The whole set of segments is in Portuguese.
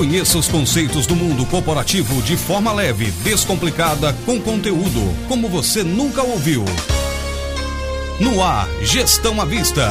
Conheça os conceitos do mundo corporativo de forma leve, descomplicada, com conteúdo, como você nunca ouviu. No ar, Gestão à Vista.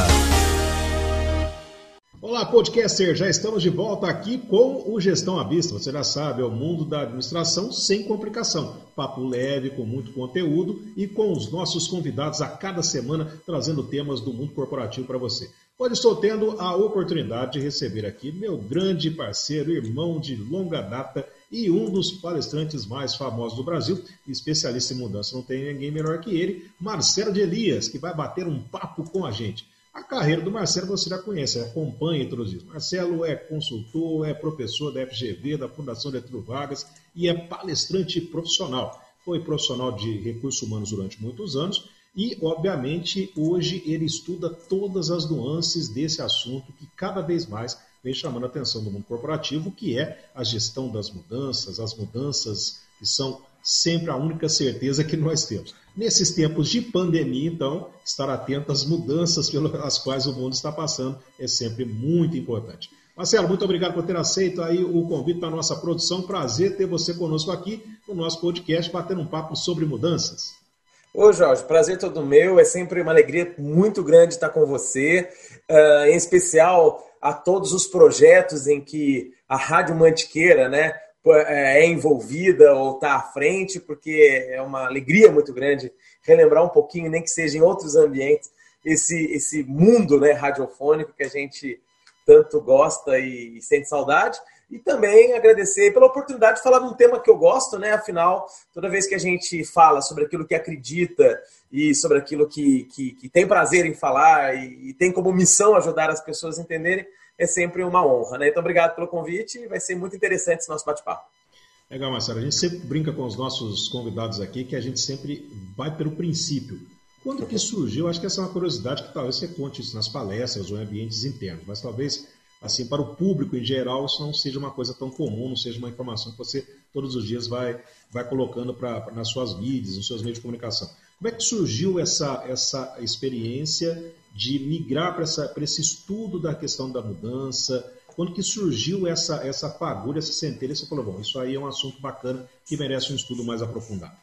Olá, podcaster, já estamos de volta aqui com o Gestão à Vista. Você já sabe, é o mundo da administração sem complicação. Papo leve, com muito conteúdo e com os nossos convidados a cada semana trazendo temas do mundo corporativo para você. Hoje estou tendo a oportunidade de receber aqui meu grande parceiro, irmão de longa data e um dos palestrantes mais famosos do Brasil, especialista em mudança, não tem ninguém melhor que ele, Marcelo de Elias, que vai bater um papo com a gente. A carreira do Marcelo você já conhece, acompanha todos isso. Marcelo é consultor, é professor da FGV, da Fundação Getúlio Vargas e é palestrante profissional. Foi profissional de recursos humanos durante muitos anos e, obviamente, hoje ele estuda todas as nuances desse assunto que cada vez mais vem chamando a atenção do mundo corporativo, que é a gestão das mudanças, as mudanças que são sempre a única certeza que nós temos. Nesses tempos de pandemia, então, estar atento às mudanças pelas quais o mundo está passando é sempre muito importante. Marcelo, muito obrigado por ter aceito aí o convite para a nossa produção. Prazer ter você conosco aqui no nosso podcast, batendo um papo sobre mudanças. Ô Jorge, prazer todo meu, é sempre uma alegria muito grande estar com você, uh, em especial a todos os projetos em que a Rádio Mantiqueira né, é envolvida ou está à frente, porque é uma alegria muito grande relembrar um pouquinho, nem que seja em outros ambientes, esse, esse mundo né, radiofônico que a gente tanto gosta e, e sente saudade. E também agradecer pela oportunidade de falar de um tema que eu gosto, né? Afinal, toda vez que a gente fala sobre aquilo que acredita e sobre aquilo que, que, que tem prazer em falar e, e, tem como missão ajudar as pessoas a entenderem, é sempre uma honra, né? Então, obrigado pelo convite vai ser muito interessante esse nosso bate-papo. Legal, Marcelo. A gente sempre brinca com os nossos convidados aqui que a gente sempre vai pelo princípio. Quando que surgiu? Acho que essa é uma curiosidade que talvez você conte isso nas palestras ou em ambientes internos, mas talvez assim, para o público em geral, isso não seja uma coisa tão comum, não seja uma informação que você todos os dias vai, vai colocando pra, nas suas mídias, nos seus meios de comunicação. Como é que surgiu essa, essa experiência de migrar para esse estudo da questão da mudança? Quando que surgiu essa, essa fagulha, essa centelha, você falou, bom, isso aí é um assunto bacana que merece um estudo mais aprofundado.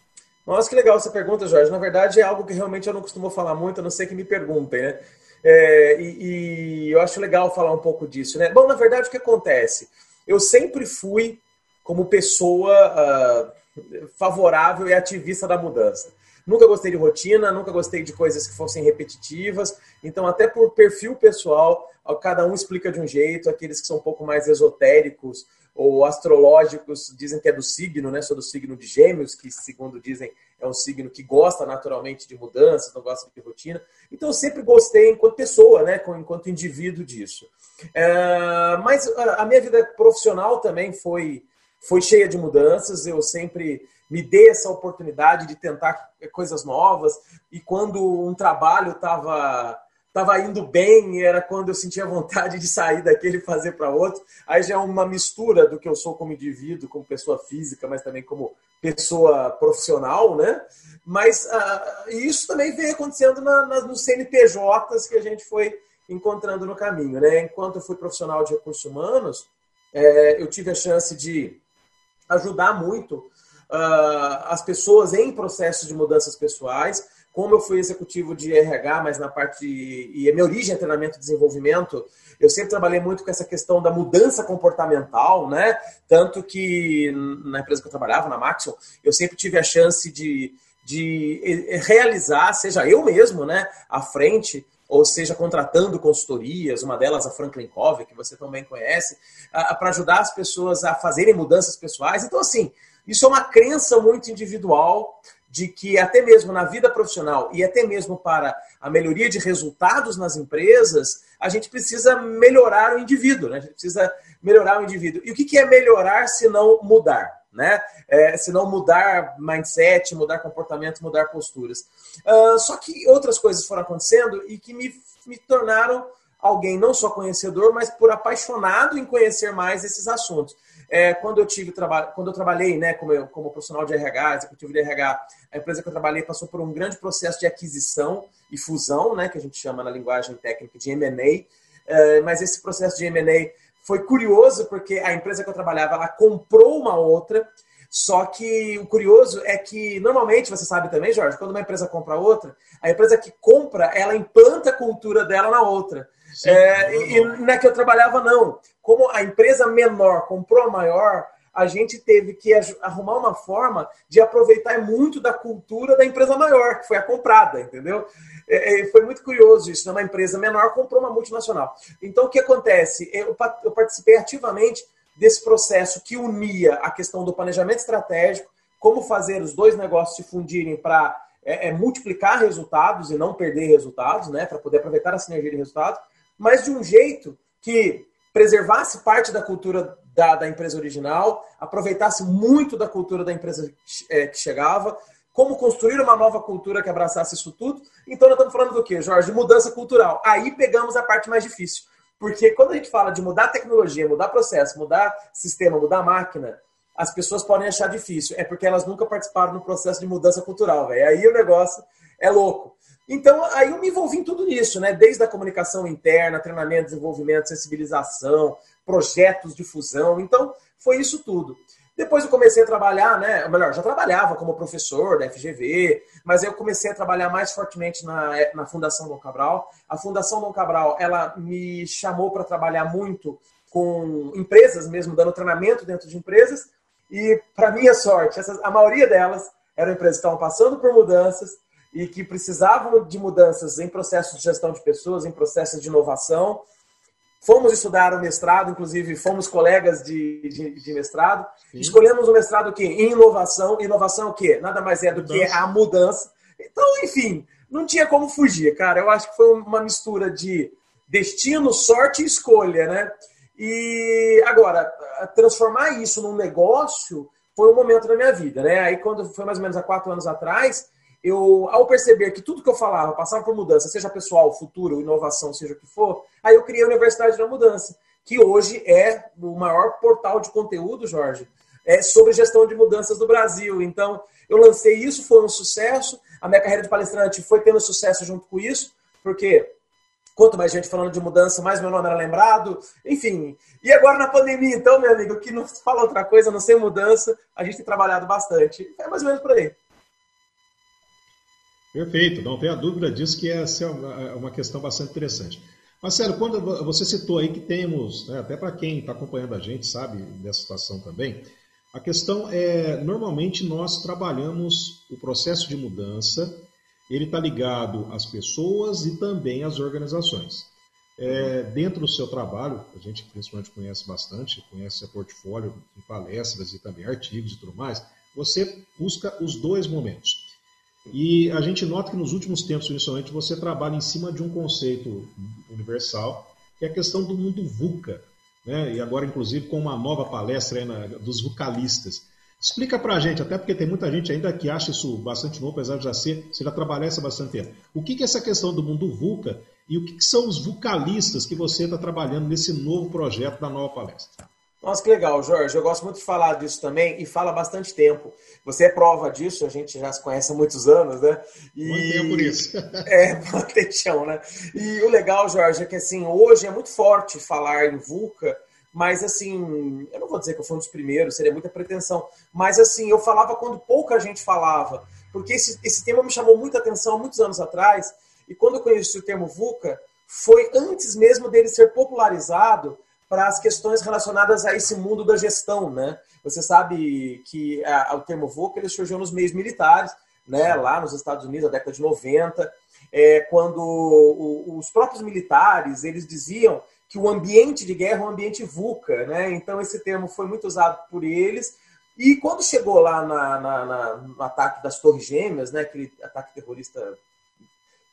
Nossa, que legal essa pergunta, Jorge. Na verdade, é algo que realmente eu não costumo falar muito, a não ser que me perguntem, né? É, e, e, eu acho legal falar um pouco disso, né? Bom, na verdade, o que acontece? Eu sempre fui, como pessoa uh, favorável e ativista da mudança. Nunca gostei de rotina, nunca gostei de coisas que fossem repetitivas. Então, até por perfil pessoal, cada um explica de um jeito. Aqueles que são um pouco mais esotéricos ou astrológicos dizem que é do signo, né? Sou do signo de Gêmeos, que segundo dizem é um signo que gosta naturalmente de mudanças, não gosta de rotina. Então eu sempre gostei enquanto pessoa, né? Enquanto indivíduo disso. É, mas a minha vida profissional também foi foi cheia de mudanças. Eu sempre me dei essa oportunidade de tentar coisas novas e quando um trabalho estava estava indo bem, era quando eu sentia vontade de sair daquele e fazer para outro. Aí já é uma mistura do que eu sou como indivíduo, como pessoa física, mas também como pessoa profissional, né? Mas uh, isso também vem acontecendo na, na, nos CNPJs que a gente foi encontrando no caminho, né? Enquanto eu fui profissional de recursos humanos, é, eu tive a chance de ajudar muito uh, as pessoas em processos de mudanças pessoais, como eu fui executivo de RH, mas na parte de, e a minha origem é treinamento e desenvolvimento, eu sempre trabalhei muito com essa questão da mudança comportamental, né? Tanto que na empresa que eu trabalhava, na Maxon, eu sempre tive a chance de, de realizar, seja eu mesmo, né, à frente, ou seja, contratando consultorias, uma delas a Franklin Covey, que você também conhece, para ajudar as pessoas a fazerem mudanças pessoais. Então, assim, isso é uma crença muito individual de que até mesmo na vida profissional e até mesmo para a melhoria de resultados nas empresas, a gente precisa melhorar o indivíduo, né? A gente precisa melhorar o indivíduo. E o que é melhorar se não mudar? Né? É, se não mudar mindset, mudar comportamento, mudar posturas. Uh, só que outras coisas foram acontecendo e que me, me tornaram alguém não só conhecedor, mas por apaixonado em conhecer mais esses assuntos. É, quando eu tive quando eu trabalhei, né, como, como profissional de RH, executivo de RH, a empresa que eu trabalhei passou por um grande processo de aquisição e fusão, né, que a gente chama na linguagem técnica de M&A. É, mas esse processo de M&A foi curioso porque a empresa que eu trabalhava, ela comprou uma outra, só que o curioso é que, normalmente, você sabe também, Jorge, quando uma empresa compra outra, a empresa que compra, ela implanta a cultura dela na outra. É, e, e na que eu trabalhava, não. Como a empresa menor comprou a maior, a gente teve que arrumar uma forma de aproveitar muito da cultura da empresa maior, que foi a comprada, entendeu? É, é, foi muito curioso isso. Né? Uma empresa menor comprou uma multinacional. Então, o que acontece? Eu, eu participei ativamente desse processo que unia a questão do planejamento estratégico, como fazer os dois negócios se fundirem para é, é, multiplicar resultados e não perder resultados, né? para poder aproveitar a sinergia de resultados, mas de um jeito que preservasse parte da cultura da, da empresa original, aproveitasse muito da cultura da empresa é, que chegava, como construir uma nova cultura que abraçasse isso tudo. Então, nós estamos falando do quê, Jorge? De mudança cultural. Aí pegamos a parte mais difícil. Porque quando a gente fala de mudar tecnologia, mudar processo, mudar sistema, mudar máquina, as pessoas podem achar difícil. É porque elas nunca participaram no processo de mudança cultural, velho. Aí o negócio é louco. Então, aí eu me envolvi em tudo isso, né? Desde a comunicação interna, treinamento, desenvolvimento, sensibilização, projetos de fusão. Então, foi isso tudo. Depois eu comecei a trabalhar, né? Ou melhor, já trabalhava como professor da FGV, mas eu comecei a trabalhar mais fortemente na, na Fundação Dom Cabral. A Fundação Dom Cabral, ela me chamou para trabalhar muito com empresas mesmo, dando treinamento dentro de empresas. E, para minha sorte, essas, a maioria delas eram empresas que estavam passando por mudanças, e que precisavam de mudanças em processos de gestão de pessoas, em processos de inovação. Fomos estudar o mestrado, inclusive fomos colegas de, de, de mestrado. Sim. Escolhemos o mestrado que em inovação. Inovação o quê? Nada mais é do mudança. que a mudança. Então, enfim, não tinha como fugir, cara. Eu acho que foi uma mistura de destino, sorte e escolha, né? E agora, transformar isso num negócio foi um momento da minha vida, né? Aí, quando foi mais ou menos há quatro anos atrás, eu, ao perceber que tudo que eu falava passava por mudança, seja pessoal, futuro, inovação, seja o que for, aí eu criei a Universidade da Mudança, que hoje é o maior portal de conteúdo, Jorge, é sobre gestão de mudanças do Brasil. Então, eu lancei isso, foi um sucesso. A minha carreira de palestrante foi tendo sucesso junto com isso, porque quanto mais gente falando de mudança, mais meu nome era lembrado. Enfim, e agora na pandemia, então, meu amigo, que não fala outra coisa, não sei mudança, a gente tem trabalhado bastante. É mais ou menos por aí. Perfeito, não tenha dúvida disso que essa é uma, é questão bastante interessante. Marcelo, quando você citou aí que temos, né, até para quem está acompanhando a gente sabe dessa situação também, a questão é, normalmente nós trabalhamos o processo de mudança, ele está ligado às pessoas e também às organizações. É, dentro do seu trabalho, a gente principalmente conhece bastante, conhece a portfólio em palestras e também artigos e tudo mais, você busca os dois momentos. E a gente nota que nos últimos tempos, principalmente, você trabalha em cima de um conceito universal, que é a questão do mundo VUCA, né? e agora, inclusive, com uma nova palestra na, dos vocalistas. Explica para a gente, até porque tem muita gente ainda que acha isso bastante novo, apesar de já ser, você já trabalhar isso há bastante tempo. O que, que é essa questão do mundo VUCA e o que, que são os vocalistas que você está trabalhando nesse novo projeto da nova palestra? Nossa, que legal, Jorge. Eu gosto muito de falar disso também e fala bastante tempo. Você é prova disso, a gente já se conhece há muitos anos, né? E... Muito tempo por isso. é, proteção, né? E o legal, Jorge, é que assim, hoje é muito forte falar em VUCA, mas assim, eu não vou dizer que eu fui um dos primeiros, seria muita pretensão, mas assim, eu falava quando pouca gente falava, porque esse, esse tema me chamou muita atenção há muitos anos atrás, e quando eu conheci o termo VUCA, foi antes mesmo dele ser popularizado para as questões relacionadas a esse mundo da gestão, né? Você sabe que a, o termo VUCA ele surgiu nos meios militares, né? Lá nos Estados Unidos, na década de 90, é, quando o, os próprios militares eles diziam que o ambiente de guerra é um ambiente VUCA, né? Então esse termo foi muito usado por eles. E quando chegou lá na, na, na, no ataque das Torres Gêmeas, né? Aquele ataque terrorista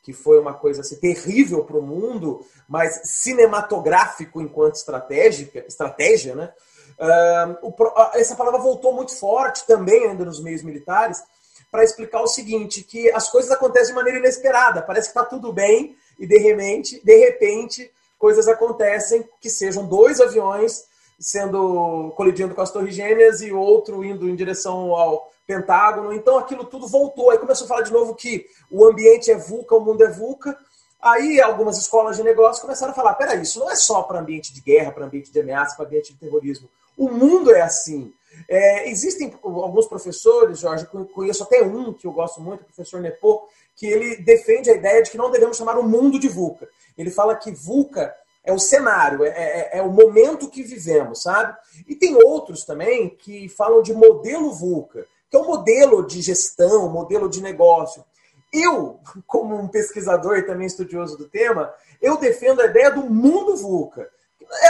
que foi uma coisa assim, terrível para o mundo, mas cinematográfico enquanto estratégica, estratégia, né? Uh, o, essa palavra voltou muito forte também ainda nos meios militares para explicar o seguinte, que as coisas acontecem de maneira inesperada, parece que está tudo bem e de repente, de repente, coisas acontecem que sejam dois aviões sendo colidindo com as torres gêmeas e outro indo em direção ao Pentágono. Então aquilo tudo voltou. Aí começou a falar de novo que o ambiente é VUCA, o mundo é VUCA. Aí algumas escolas de negócio começaram a falar: peraí, isso não é só para ambiente de guerra, para ambiente de ameaça, para ambiente de terrorismo. O mundo é assim. É, existem alguns professores, Jorge, conheço até um que eu gosto muito, o professor Nepo, que ele defende a ideia de que não devemos chamar o mundo de VUCA. Ele fala que VUCA é o cenário, é, é, é, o momento que vivemos, sabe? E tem outros também que falam de modelo VUCA, que é um modelo de gestão, modelo de negócio. Eu, como um pesquisador e também estudioso do tema, eu defendo a ideia do mundo VUCA.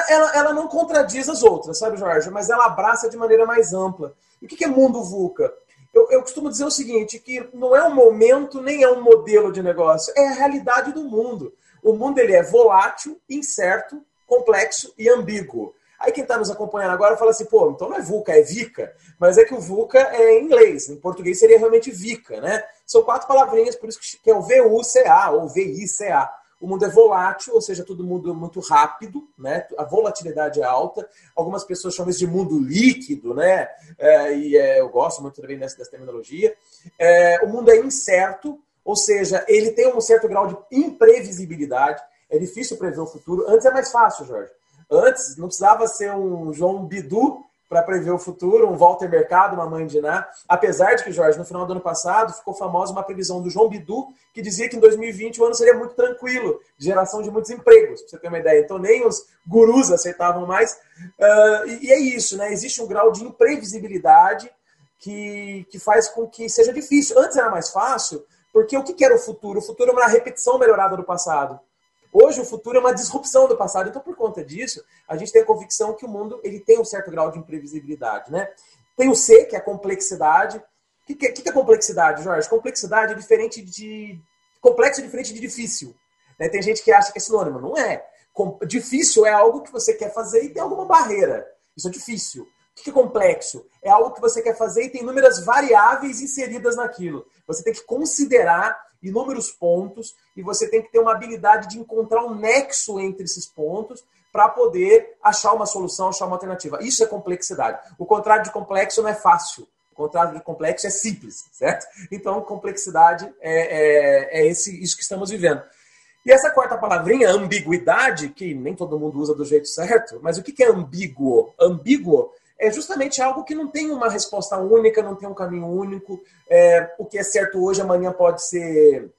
Ela, ela não contradiz as outras, sabe, Jorge? Mas ela abraça de maneira mais ampla. E o que é mundo VUCA? Eu, eu, costumo dizer o seguinte, que não é um momento nem é um modelo de negócio, é a realidade do mundo. O mundo ele é volátil, incerto, complexo e ambíguo. Aí quem está nos acompanhando agora fala assim, pô, então não é VUCA, é VICA. Mas é que o VUCA é em inglês, em português seria realmente VICA, né? São quatro palavrinhas, por isso que é o VUCA ou VICA. O mundo é volátil, ou seja, todo mundo muito rápido, né? A volatilidade é alta. Algumas pessoas chamam isso de mundo líquido, né? É, e é, eu gosto muito também dessa, dessa terminologia. É, o mundo é incerto, ou seja, ele tem um certo grau de imprevisibilidade. É difícil prever o futuro. Antes é mais fácil, Jorge. Antes não precisava ser um João Bidu para prever o futuro, um Walter Mercado, uma mãe de Ná. Apesar de que, Jorge, no final do ano passado, ficou famosa uma previsão do João Bidu, que dizia que em 2020 o ano seria muito tranquilo, geração de muitos empregos, para você ter uma ideia. Então nem os gurus aceitavam mais. Uh, e, e é isso, né? Existe um grau de imprevisibilidade que, que faz com que seja difícil. Antes era mais fácil, porque o que era o futuro? O futuro é uma repetição melhorada do passado. Hoje o futuro é uma disrupção do passado. Então, por conta disso, a gente tem a convicção que o mundo ele tem um certo grau de imprevisibilidade. Né? Tem o C, que é a complexidade. O que, que, que é complexidade, Jorge? Complexidade é diferente de. Complexo é diferente de difícil. Né? Tem gente que acha que é sinônimo. Não é. Com... Difícil é algo que você quer fazer e tem alguma barreira. Isso é difícil. O que é complexo? É algo que você quer fazer e tem inúmeras variáveis inseridas naquilo. Você tem que considerar inúmeros pontos e você tem que ter uma habilidade de encontrar um nexo entre esses pontos para poder achar uma solução, achar uma alternativa. Isso é complexidade. O contrário de complexo não é fácil. O contrário de complexo é simples, certo? Então, complexidade é, é, é esse, isso que estamos vivendo. E essa quarta palavrinha, ambiguidade, que nem todo mundo usa do jeito certo, mas o que é ambíguo? Ambíguo é justamente algo que não tem uma resposta única, não tem um caminho único. É, o que é certo hoje, amanhã pode ser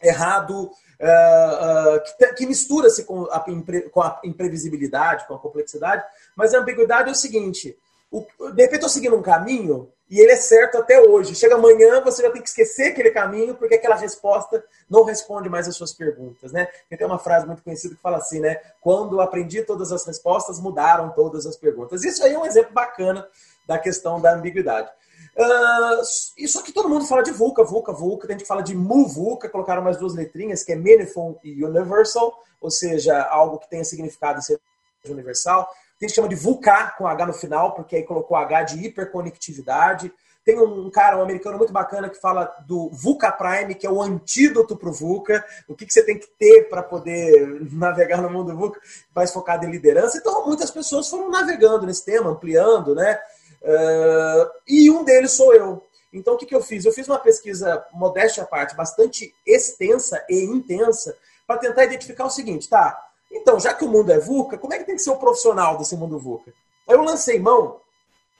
errado, é, é, que, que mistura-se com a, com a imprevisibilidade, com a complexidade. Mas a ambiguidade é o seguinte: o, de repente eu estou seguindo um caminho e ele é certo até hoje. Chega amanhã, você já tem que esquecer aquele caminho, porque aquela resposta não responde mais as suas perguntas, né? Tem uma frase muito conhecida que fala assim, né? Quando aprendi todas as respostas, mudaram todas as perguntas. Isso aí é um exemplo bacana da questão da ambiguidade. Uh, isso aqui todo mundo fala de VUCA, VUCA, VUCA. Tem gente que fala de MUVUCA, colocaram mais duas letrinhas, que é Meaningful e Universal, ou seja, algo que tenha significado e seja universal. Tem que chama de VUCA com H no final, porque aí colocou H de hiperconectividade. Tem um cara, um americano muito bacana, que fala do VUCA Prime, que é o antídoto para o VUCA. O que, que você tem que ter para poder navegar no mundo VUCA, mais focado em liderança. Então, muitas pessoas foram navegando nesse tema, ampliando, né? Uh, e um deles sou eu. Então, o que, que eu fiz? Eu fiz uma pesquisa, modéstia à parte, bastante extensa e intensa, para tentar identificar o seguinte, tá? Então, já que o mundo é VUCA, como é que tem que ser o profissional desse mundo VUCA? Eu lancei mão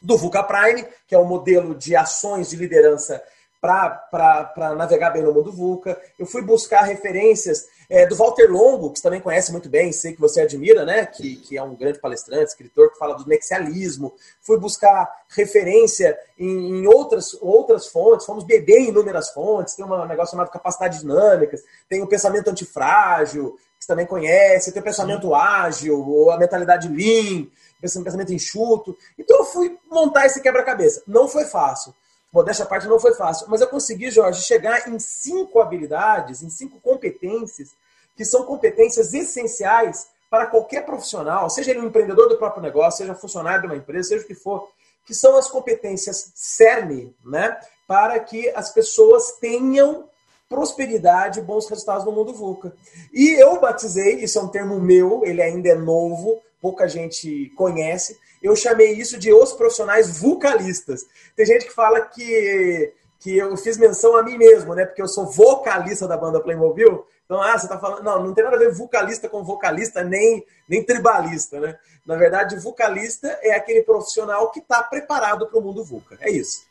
do VUCA Prime, que é um modelo de ações de liderança para navegar bem no mundo VUCA. Eu fui buscar referências é, do Walter Longo, que você também conhece muito bem, sei que você admira, né? Que, que é um grande palestrante, escritor, que fala do nexialismo. Fui buscar referência em, em outras, outras fontes, fomos beber em inúmeras fontes. Tem um negócio chamado capacidade dinâmicas, tem o pensamento antifrágil, você também conhece, tem o pensamento Sim. ágil, ou a mentalidade lean, pensamento enxuto. Então eu fui montar esse quebra-cabeça. Não foi fácil. Modéstia à parte não foi fácil. Mas eu consegui, Jorge, chegar em cinco habilidades, em cinco competências, que são competências essenciais para qualquer profissional, seja ele um empreendedor do próprio negócio, seja funcionário de uma empresa, seja o que for, que são as competências CERN, né? Para que as pessoas tenham prosperidade e bons resultados no mundo VUCA. E eu batizei, isso é um termo meu, ele ainda é novo, pouca gente conhece. Eu chamei isso de os profissionais vulcalistas. Tem gente que fala que, que eu fiz menção a mim mesmo, né? Porque eu sou vocalista da banda Playmobil. Então, ah, você tá falando. Não, não tem nada a ver vocalista com vocalista, nem, nem tribalista, né? Na verdade, vocalista é aquele profissional que está preparado para o mundo VUCA. É isso.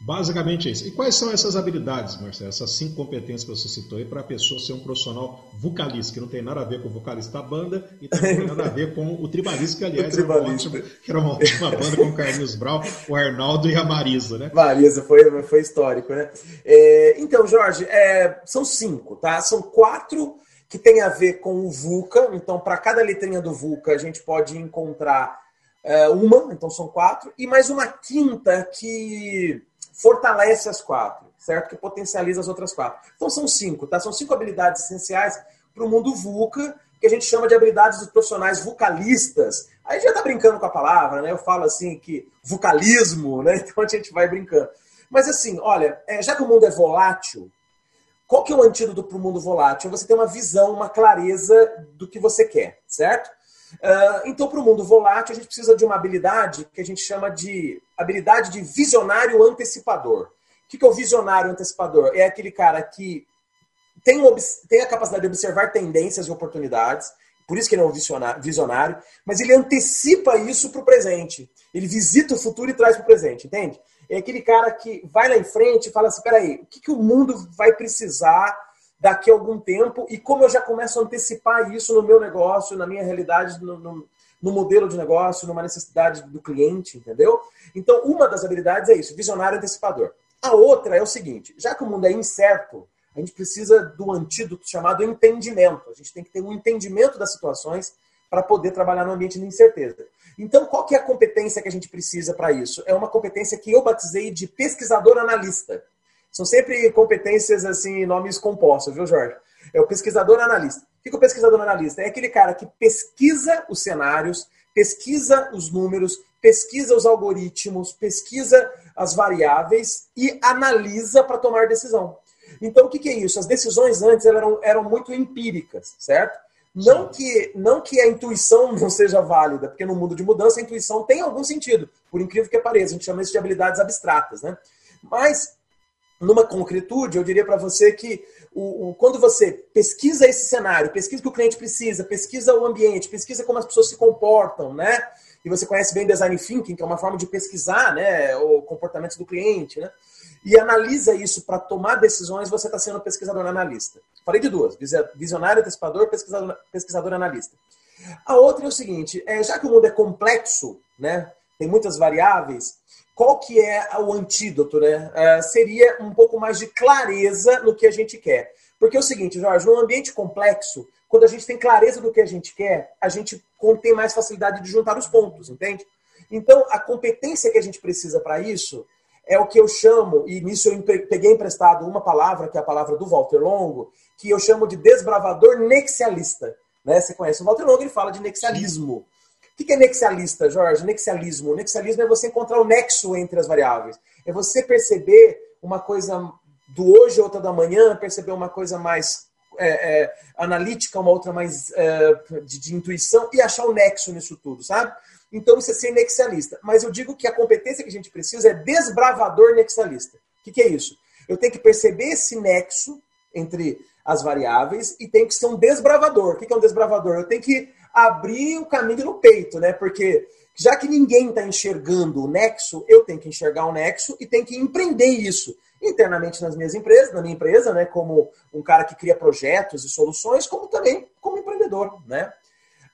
Basicamente é isso. E quais são essas habilidades, Marcelo? Essas cinco competências que você citou aí para a pessoa ser um profissional vocalista, que não tem nada a ver com o vocalista da banda e também não tem nada a ver com o tribalista, que aliás era uma, ótima, que era uma ótima banda com o Carlinhos Brau, o Arnaldo e a Marisa, né? Marisa, foi, foi histórico, né? É, então, Jorge, é, são cinco, tá? São quatro que tem a ver com o VUCA. Então, para cada letrinha do VUCA, a gente pode encontrar é, uma, então são quatro, e mais uma quinta que fortalece as quatro, certo? Que potencializa as outras quatro. Então são cinco, tá? São cinco habilidades essenciais para o mundo VUCA, que a gente chama de habilidades dos profissionais vocalistas. Aí já tá brincando com a palavra, né? Eu falo assim que vocalismo, né? Então a gente vai brincando. Mas assim, olha, é, já que o mundo é volátil, qual que é o antídoto para o mundo volátil? Você tem uma visão, uma clareza do que você quer, certo? Uh, então, para o mundo volátil, a gente precisa de uma habilidade que a gente chama de habilidade de visionário antecipador. O que é o visionário antecipador? É aquele cara que tem, tem a capacidade de observar tendências e oportunidades, por isso que ele é um visionário, mas ele antecipa isso para o presente. Ele visita o futuro e traz para o presente, entende? É aquele cara que vai lá em frente e fala assim: peraí, o que, que o mundo vai precisar daqui a algum tempo e como eu já começo a antecipar isso no meu negócio, na minha realidade, no, no, no, modelo de negócio, numa necessidade do cliente, entendeu? Então, uma das habilidades é isso, visionário antecipador. A outra é o seguinte, já que o mundo é incerto, a gente precisa do antídoto chamado entendimento. A gente tem que ter um entendimento das situações para poder trabalhar no ambiente de incerteza. Então, qual que é a competência que a gente precisa para isso? É uma competência que eu batizei de pesquisador analista. São sempre competências, assim, nomes compostos, viu, Jorge? É o pesquisador analista. O que o pesquisador analista? É aquele cara que pesquisa os cenários, pesquisa os números, pesquisa os algoritmos, pesquisa as variáveis e analisa para tomar decisão. Então, o que, é isso? As decisões antes eram, eram muito empíricas, certo? Não que, não que a intuição não seja válida, porque no mundo de mudança a intuição tem algum sentido, por incrível que pareça. A gente chama isso de habilidades abstratas, né? Mas numa concretude, eu diria para você que o, o, quando você pesquisa esse cenário, pesquisa o que o cliente precisa, pesquisa o ambiente, pesquisa como as pessoas se comportam, né? E você conhece bem design thinking, que é uma forma de pesquisar, né, o comportamento do cliente, né? E analisa isso para tomar decisões, você está sendo pesquisador analista. Falei de duas: visionário, antecipador, pesquisador, pesquisador analista. A outra é o seguinte: é, já que o mundo é complexo, né, tem muitas variáveis, qual que é o antídoto, né? Uh, seria um pouco mais de clareza no que a gente quer. Porque é o seguinte, Jorge, num ambiente complexo, quando a gente tem clareza do que a gente quer, a gente tem mais facilidade de juntar os pontos, entende? Então, a competência que a gente precisa para isso é o que eu chamo, e nisso eu peguei emprestado uma palavra, que é a palavra do Walter Longo, que eu chamo de desbravador nexialista. Né? Você conhece o Walter Longo, ele fala de nexialismo. O que é nexialista, Jorge? Nexialismo. Nexialismo é você encontrar o nexo entre as variáveis. É você perceber uma coisa do hoje, outra da manhã, perceber uma coisa mais é, é, analítica, uma outra mais é, de, de, intuição e achar o nexo nisso tudo, sabe? Então isso é ser nexialista. Mas eu digo que a competência que a gente precisa é desbravador nexialista. O que, que é isso? Eu tenho que perceber esse nexo entre as variáveis e tenho que ser um desbravador. O que, que é um desbravador? Eu tenho que abrir o caminho no peito, né? Porque já que ninguém está enxergando o nexo, eu tenho que enxergar o nexo e tenho que empreender isso internamente nas minhas empresas, na minha empresa, né? Como um cara que cria projetos e soluções, como também como empreendedor, né?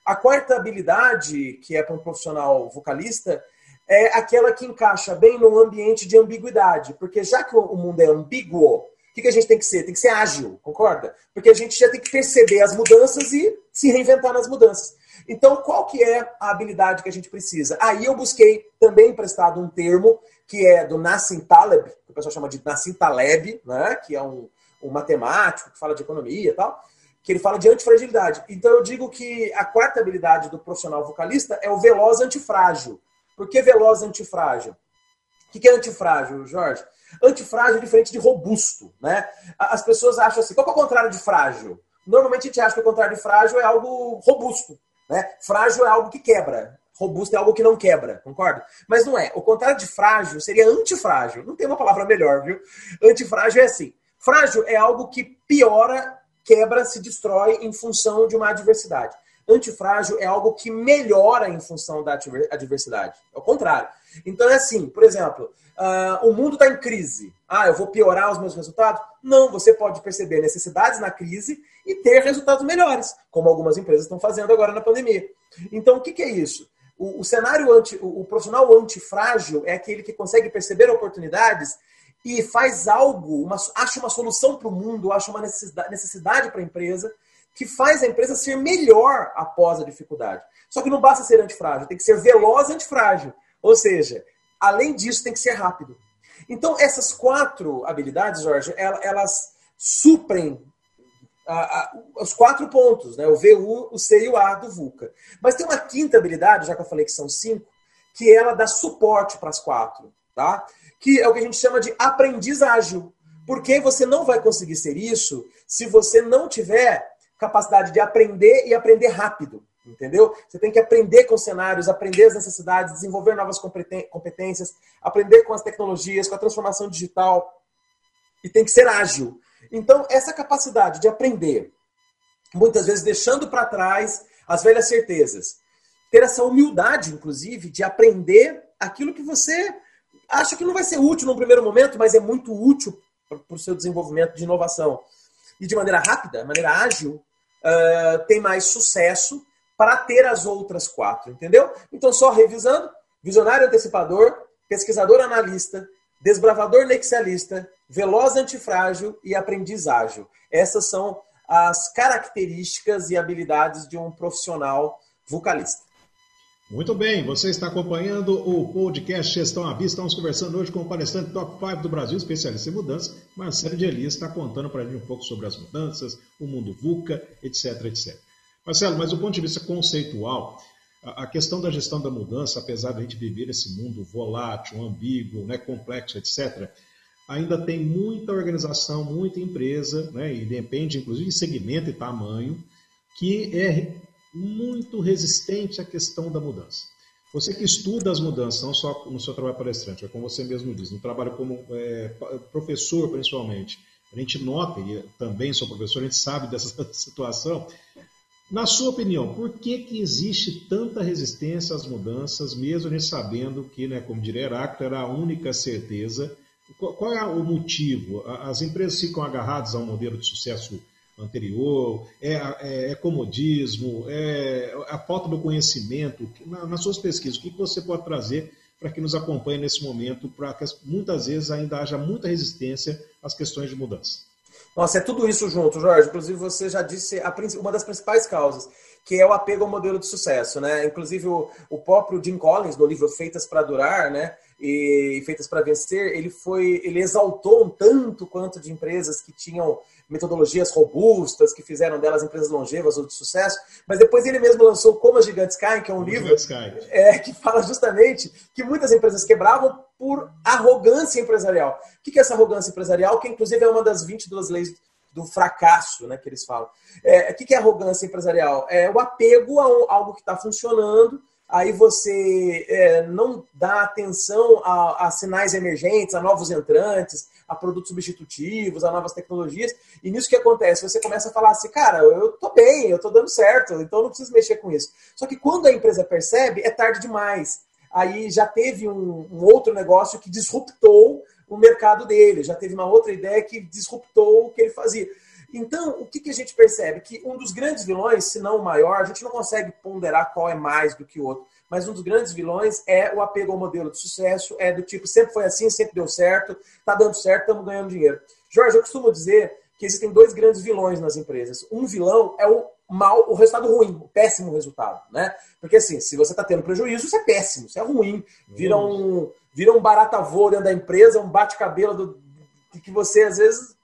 A quarta habilidade, que é para um profissional vocalista, é aquela que encaixa bem no ambiente de ambiguidade, porque já que o mundo é ambíguo, que, que a gente tem que ser? Tem que ser ágil, concorda? Porque a gente já tem que perceber as mudanças e se reinventar nas mudanças. Então, qual que é a habilidade que a gente precisa? Aí eu busquei também emprestado um termo que é do Nassim Taleb, que o pessoal chama de Nassim Taleb, né? que é um, um matemático que fala de economia e tal, que ele fala de antifragilidade. Então eu digo que a quarta habilidade do profissional vocalista é o veloz antifrágil. Por que veloz antifrágil? O que é antifrágil, Jorge? Antifrágil é diferente de robusto, né? As pessoas acham assim, qual é o contrário de frágil? Normalmente a gente acha que o contrário de frágil é algo robusto, né? Frágil é algo que quebra. robusto é algo que não quebra, concorda? Mas não é. O contrário de frágil seria antifrágil. Não tem uma palavra melhor, viu? Antifrágil é assim. Frágil é algo que piora, quebra, se destrói em função de uma adversidade. Antifrágil é algo que melhora em função da adversidade. É o contrário. Então é assim, por exemplo, uh, o mundo está em crise. Ah, eu vou piorar os meus resultados? Não, você pode perceber necessidades na crise e ter resultados melhores, como algumas empresas estão fazendo agora na pandemia. Então, o que, que é isso? O, o cenário anti, o, o profissional antifrágil é aquele que consegue perceber oportunidades e faz algo, uma, acha uma solução para o mundo, acha uma necessidade, necessidade para a empresa, que faz a empresa ser melhor após a dificuldade. Só que não basta ser antifrágil, tem que ser veloz antifrágil. Ou seja, além disso, tem que ser rápido. Então, essas quatro habilidades, Jorge, elas suprem os quatro pontos, né? o VU, o C e o A do VUCA. Mas tem uma quinta habilidade, já que eu falei que são cinco, que ela dá suporte para as quatro, tá? que é o que a gente chama de aprendiz ágil. Porque você não vai conseguir ser isso se você não tiver capacidade de aprender e aprender rápido. Entendeu? Você tem que aprender com os cenários, aprender as necessidades, desenvolver novas competências, aprender com as tecnologias, com a transformação digital. E tem que ser ágil. Então, essa capacidade de aprender, muitas vezes deixando para trás as velhas certezas, ter essa humildade, inclusive, de aprender aquilo que você acha que não vai ser útil no primeiro momento, mas é muito útil para o seu desenvolvimento de inovação. E de maneira rápida, de maneira ágil, uh, tem mais sucesso para ter as outras quatro, entendeu? Então, só revisando: visionário antecipador, pesquisador analista, desbravador nexialista, veloz antifrágil e aprendiz ágil. Essas são as características e habilidades de um profissional vocalista. Muito bem, você está acompanhando o podcast Gestão à Vista. Estamos conversando hoje com o palestrante Top 5 do Brasil, especialista em mudanças. Marcelo de Elias está contando para a gente um pouco sobre as mudanças, o mundo VUCA, etc, etc. Marcelo, mas do ponto de vista conceitual, a questão da gestão da mudança, apesar de a gente viver esse mundo volátil, ambíguo, né, complexo, etc., ainda tem muita organização, muita empresa, né, e depende inclusive de segmento e tamanho, que é muito resistente à questão da mudança. Você que estuda as mudanças, não só no seu trabalho palestrante, é como você mesmo diz, no trabalho como é, professor principalmente, a gente nota, e também sou professor, a gente sabe dessa situação. Na sua opinião, por que, que existe tanta resistência às mudanças, mesmo a gente sabendo que, né, como diria Heráclito, era a única certeza qual é o motivo? As empresas ficam agarradas a um modelo de sucesso anterior? É, é, é comodismo? É a falta do conhecimento? nas suas pesquisas, o que você pode trazer para que nos acompanhe nesse momento, para que muitas vezes ainda haja muita resistência às questões de mudança? Nossa, é tudo isso junto, Jorge. Inclusive, você já disse a, uma das principais causas, que é o apego ao modelo de sucesso, né? Inclusive, o, o próprio Jim Collins, no livro Feitas para Durar, né? E feitas para vencer, ele foi, ele exaltou um tanto quanto de empresas que tinham metodologias robustas, que fizeram delas empresas longevas ou de sucesso, mas depois ele mesmo lançou Como as Gigantes Caem, que é um Como livro é, que fala justamente que muitas empresas quebravam por arrogância empresarial. O que é essa arrogância empresarial? Que inclusive é uma das 22 leis do fracasso, né, que eles falam. É, o que é arrogância empresarial? É o apego a algo que está funcionando, aí você é, não dá atenção a, a, sinais emergentes, a novos entrantes, a produtos substitutivos, a novas tecnologias. E nisso que acontece? Você começa a falar assim, cara, eu tô bem, eu tô dando certo, então não preciso mexer com isso. Só que quando a empresa percebe, é tarde demais. Aí já teve um, um outro negócio que disruptou o mercado dele, já teve uma outra ideia que disruptou o que ele fazia. Então, o que, que a gente percebe? Que um dos grandes vilões, se não o maior, a gente não consegue ponderar qual é mais do que o outro, mas um dos grandes vilões é o apego ao modelo de sucesso, é do tipo, sempre foi assim, sempre deu certo, tá dando certo, estamos ganhando dinheiro. Jorge, eu costumo dizer que existem dois grandes vilões nas empresas. Um vilão é o mal, o resultado ruim, o péssimo resultado, né? Porque assim, se você está tendo prejuízo, isso é péssimo, isso é ruim. Vira um, vira um barata voa dentro da empresa, um bate-cabelo do, que você às vezes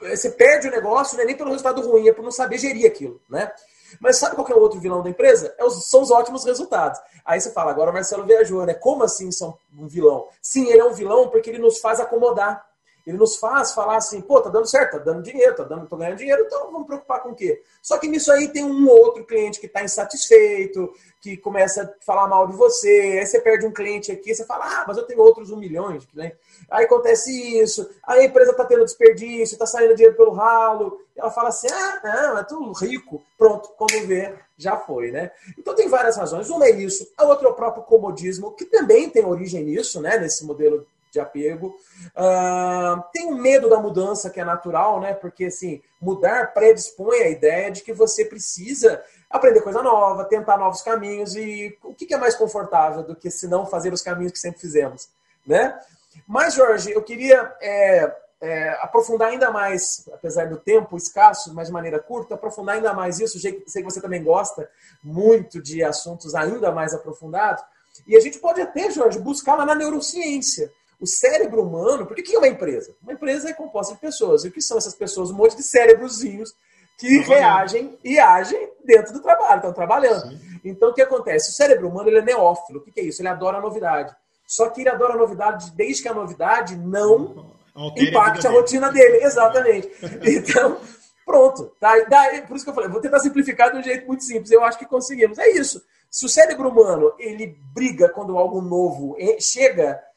você perde o negócio, não é nem pelo resultado ruim, é por não saber gerir aquilo, né? Mas sabe qual é o outro vilão da empresa? É os, são os ótimos resultados. Aí você fala, agora o Marcelo viajou, né? Como assim são um vilão? Sim, ele é um vilão porque ele nos faz acomodar. Ele nos faz falar assim, pô, tá dando certo, tá dando dinheiro, tá dando, tô ganhando dinheiro, então vamos preocupar com o quê? Só que nisso aí tem um outro cliente que está insatisfeito, que começa a falar mal de você, aí você perde um cliente aqui, você fala, ah, mas eu tenho outros um milhão clientes. Aí acontece isso, aí a empresa está tendo desperdício, está saindo dinheiro pelo ralo, ela fala assim, ah, não, é tudo rico. Pronto, quando vê, já foi, né? Então tem várias razões. Uma é isso, a outra é o próprio comodismo, que também tem origem nisso, né, nesse modelo de apego. Uh, tem um medo da mudança que é natural, né? Porque assim, mudar predispõe a ideia de que você precisa aprender coisa nova, tentar novos caminhos e o que é mais confortável do que se não fazer os caminhos que sempre fizemos, né? Mas Jorge, eu queria é, é, aprofundar ainda mais, apesar do tempo escasso, mas de maneira curta, aprofundar ainda mais isso. Sei que você também gosta muito de assuntos ainda mais aprofundados. E a gente pode até, Jorge, buscar lá na neurociência. O cérebro humano, porque o que é uma empresa? Uma empresa é composta de pessoas. E o que são essas pessoas? Um monte de cérebrozinhos que reagem e agem dentro do trabalho, estão trabalhando. Sim. Então, o que acontece? O cérebro humano ele é neófilo. O que é isso? Ele adora a novidade. Só que ele adora a novidade desde que a novidade não Altere impacte a, a rotina dele. Exatamente. Então, pronto. Tá? Daí, por isso que eu falei, vou tentar simplificar de um jeito muito simples. Eu acho que conseguimos. É isso. Se o cérebro humano ele briga quando algo novo chega, ah,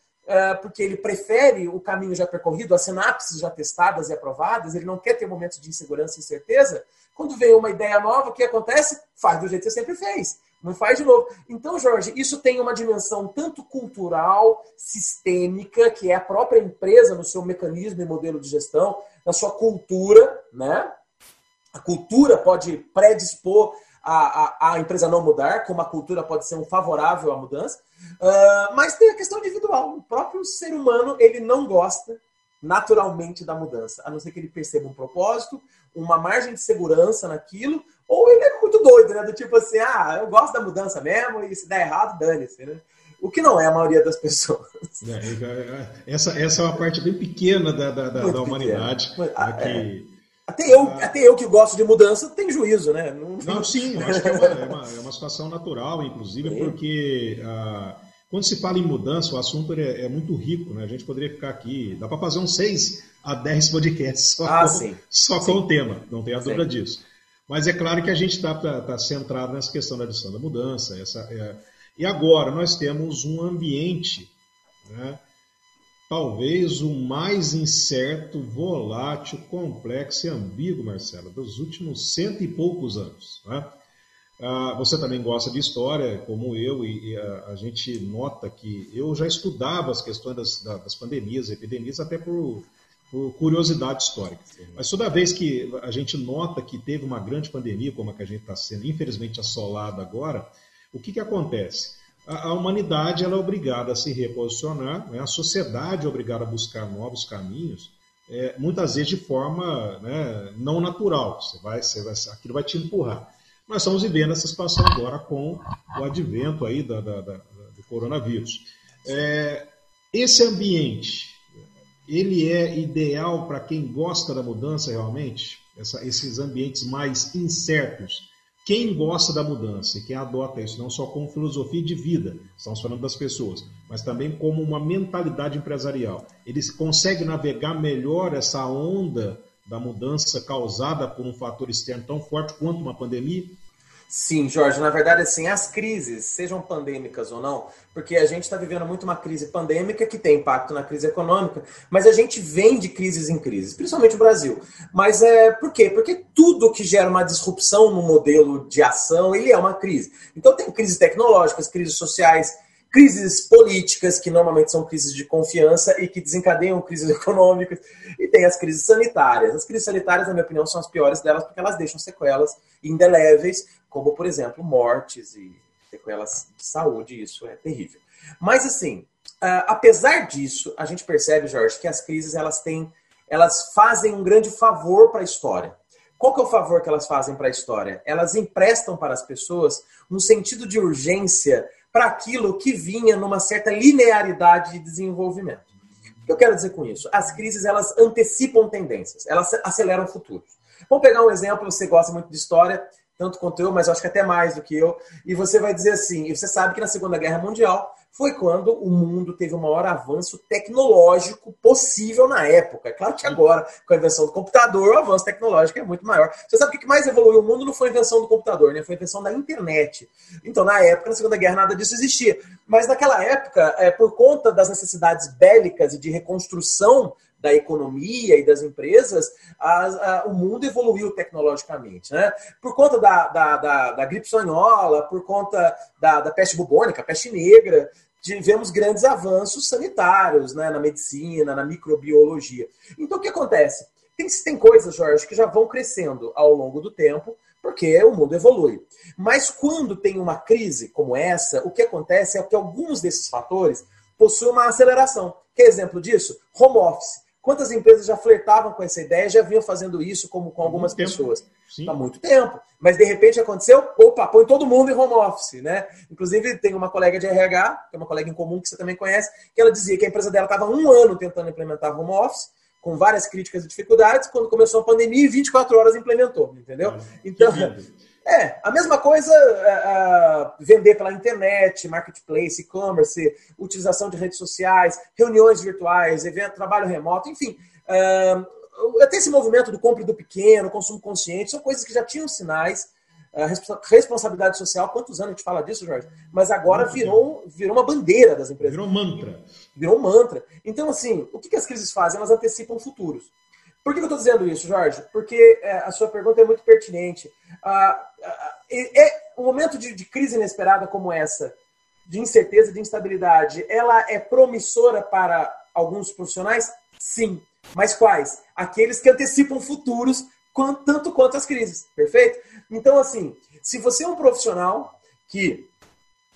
porque ele prefere o caminho já percorrido, as sinapses já testadas e aprovadas, ele não quer ter momentos de insegurança e incerteza. Quando vem uma ideia nova, o que acontece? Faz do jeito que você sempre fez. Não faz de novo. Então, Jorge, isso tem uma dimensão tanto cultural, sistêmica, que é a própria empresa no seu mecanismo e modelo de gestão, na sua cultura, né? A cultura pode predispor a, a, a, empresa não mudar, como a cultura pode ser um favorável à mudança, uh, mas tem a questão individual. O próprio ser humano ele não gosta naturalmente da mudança, a não ser que ele perceba um propósito, uma margem de segurança naquilo, ou ele é muito doido, né? Do tipo assim, ah, eu gosto da mudança mesmo e se der errado, dane-se, né? O que não é a maioria das pessoas. É, é, é, essa, essa é uma parte bem pequena da, da, da, da humanidade. Né, que até eu, ah. até eu que gosto de mudança, tem juízo, né? Não, não sim, eu acho que é uma, é uma, é uma situação natural, inclusive, sim. porque ah, quando se fala em mudança, o assunto é, é, muito rico, né? A gente poderia ficar aqui, dá para fazer uns 6 a 10 podcasts só, ah, com, só com o tema, não tem a dúvida sim. disso. Mas é claro que a gente está tá, tá centrado nessa questão da lição da mudança. Essa, é... E agora nós temos um ambiente né, talvez o mais incerto, volátil, complexo e ambíguo, Marcelo, dos últimos cento e poucos anos. Né? Ah, você também gosta de história, como eu, e, a, a, gente nota que eu já estudava as questões das, das pandemias, epidemias, até por, por curiosidade histórica. Mas toda vez que a gente nota que teve uma grande pandemia, como a que a gente está sendo, infelizmente, assolado agora, o que, que acontece? A, humanidade ela é obrigada a se reposicionar, né? a sociedade é obrigada a buscar novos caminhos, é, muitas vezes de forma né, não natural. Você vai, você vai, aquilo vai te empurrar. Nós estamos vivendo essa situação agora com o advento aí da, da, da do coronavírus. É, esse ambiente, ele é ideal para quem gosta da mudança realmente? Essa, esses ambientes mais incertos, quem gosta da mudança e quem adota isso não só como filosofia de vida, estamos falando das pessoas, mas também como uma mentalidade empresarial, eles conseguem navegar melhor essa onda da mudança causada por um fator externo tão forte quanto uma pandemia? Sim, Jorge, na verdade, assim, as crises, sejam pandêmicas ou não, porque a gente está vivendo muito uma crise pandêmica que tem impacto na crise econômica, mas a gente vem de crises em crises, principalmente o Brasil. Mas é por quê? Porque tudo que gera uma disrupção no modelo de ação, ele é uma crise. Então tem crises tecnológicas, crises sociais, crises políticas, que normalmente são crises de confiança e que desencadeiam crises econômicas, e tem as crises sanitárias. As crises sanitárias, na minha opinião, são as piores delas porque elas deixam sequelas indeléveis como, por exemplo, mortes e sequelas de saúde, isso é terrível. Mas, assim, uh, apesar disso, a gente percebe, Jorge, que as crises elas têm, elas fazem um grande favor para a história. Qual que é o favor que elas fazem para a história? Elas emprestam para as pessoas um sentido de urgência para aquilo que vinha numa certa linearidade de desenvolvimento. O que eu quero dizer com isso? As crises elas antecipam tendências, elas aceleram futuros. Vamos pegar um exemplo, você gosta muito de história, tanto quanto eu, mas acho que até mais do que eu. E você vai dizer assim, e você sabe que na Segunda Guerra Mundial foi quando o mundo teve o maior avanço tecnológico possível na época. É claro que agora, com a invenção do computador, o avanço tecnológico é muito maior. Você sabe o que mais evoluiu o mundo? Não foi a invenção do computador, né? foi a invenção da internet. Então, na época, na Segunda Guerra, nada disso existia. Mas naquela época, é, por conta das necessidades bélicas e de reconstrução da economia e das empresas, a, o mundo evoluiu tecnologicamente. Né? Por conta da, da, da, da gripe espanhola, por conta da, da peste bubônica, peste negra, tivemos grandes avanços sanitários né, na medicina, na microbiologia. Então, o que acontece? Tem, tem coisas, Jorge, que já vão crescendo ao longo do tempo, porque o mundo evolui. Mas quando tem uma crise como essa, o que acontece é que alguns desses fatores possuem uma aceleração. Que exemplo disso? Home office. Quantas empresas já flertavam com essa ideia, já vinham fazendo isso como com algumas pessoas? Há muito tempo. Mas de repente aconteceu, opa, põe todo mundo em home office, né? Inclusive tem uma colega de RH, que é uma colega em comum que você também conhece, que ela dizia que a empresa dela estava um ano tentando implementar home office, com várias críticas e dificuldades, quando começou a pandemia, em 24 horas implementou, entendeu? Então, é, a mesma coisa uh, vender pela internet, marketplace, e-commerce, utilização de redes sociais, reuniões virtuais, evento, trabalho remoto, enfim. Uh, até esse movimento do compre do pequeno, consumo consciente, são coisas que já tinham sinais. Uh, responsabilidade social, quantos anos a gente fala disso, Jorge? Mas agora virou, virou uma bandeira das empresas. Virou mantra. Virou mantra. Então, assim, o que, que as crises fazem? Elas antecipam futuros. Por que eu estou dizendo isso, Jorge? Porque é, a sua pergunta é muito pertinente. Ah, ah, é, um momento de, de, crise inesperada como essa, de incerteza, de instabilidade, ela é promissora para alguns profissionais? Sim. Mas quais? Aqueles que antecipam futuros tanto quanto as crises, perfeito? Então, assim, se você é um profissional que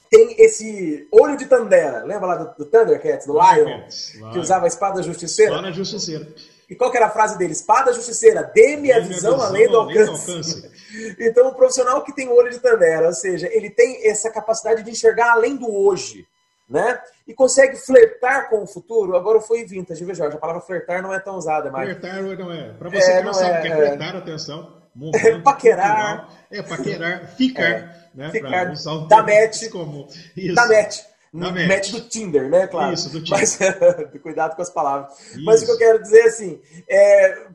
tem esse olho de Tandera, lembra lá do, do Thundercats, do Lion, que usava a espada justiceira? Espada justiceira. E qual que era a frase dele? Espada justiceira, dê-me a visão, além do alcance. alcance. então, o profissional que tem o olho de Tandera, ou seja, ele tem essa capacidade de enxergar além do hoje, né? E consegue flertar com o futuro. Agora foi vintage, viu, Jorge? A palavra flertar não é tão usada mais. Flertar não é. Para você é, que não, sabe o é, que é, é flertar, atenção. É paquerar. É paquerar, ficar. É, né, ficar. Um da match. Comum. Isso. Da match. No match do Tinder, né? Claro. Isso, do Tinder. Mas, cuidado com as palavras. Isso. Mas o que eu quero dizer assim, é,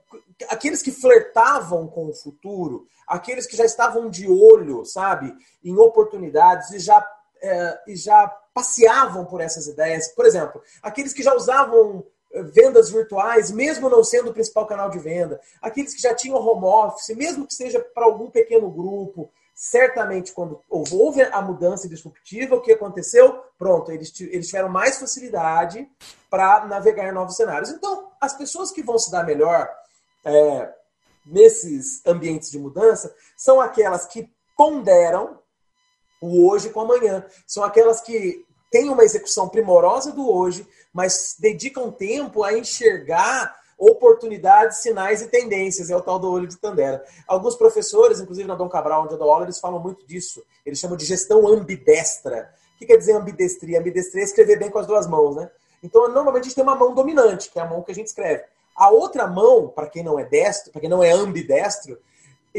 aqueles que flertavam com o futuro, aqueles que já estavam de olho, sabe, em oportunidades e já, é, e já passeavam por essas ideias. Por exemplo, aqueles que já usavam é, vendas virtuais, mesmo não sendo o principal canal de venda, aqueles que já tinham home office, mesmo que seja para algum pequeno grupo, certamente quando houve a mudança disruptiva, o que aconteceu? Pronto, eles, tiveram mais facilidade para navegar em novos cenários. Então, as pessoas que vão se dar melhor é, nesses ambientes de mudança são aquelas que ponderam o hoje com o amanhã. São aquelas que têm uma execução primorosa do hoje, mas dedicam tempo a enxergar oportunidades, sinais e tendências, é o tal do olho de Tandera. Alguns professores, inclusive na Dom Cabral, onde eu dou aula, eles falam muito disso. Eles chamam de gestão ambidestra. O que quer dizer ambidestria? Ambidestria é escrever bem com as duas mãos, né? Então, normalmente a gente tem uma mão dominante, que é a mão que a gente escreve. A outra mão, para quem não é destro, para quem não é ambidestro,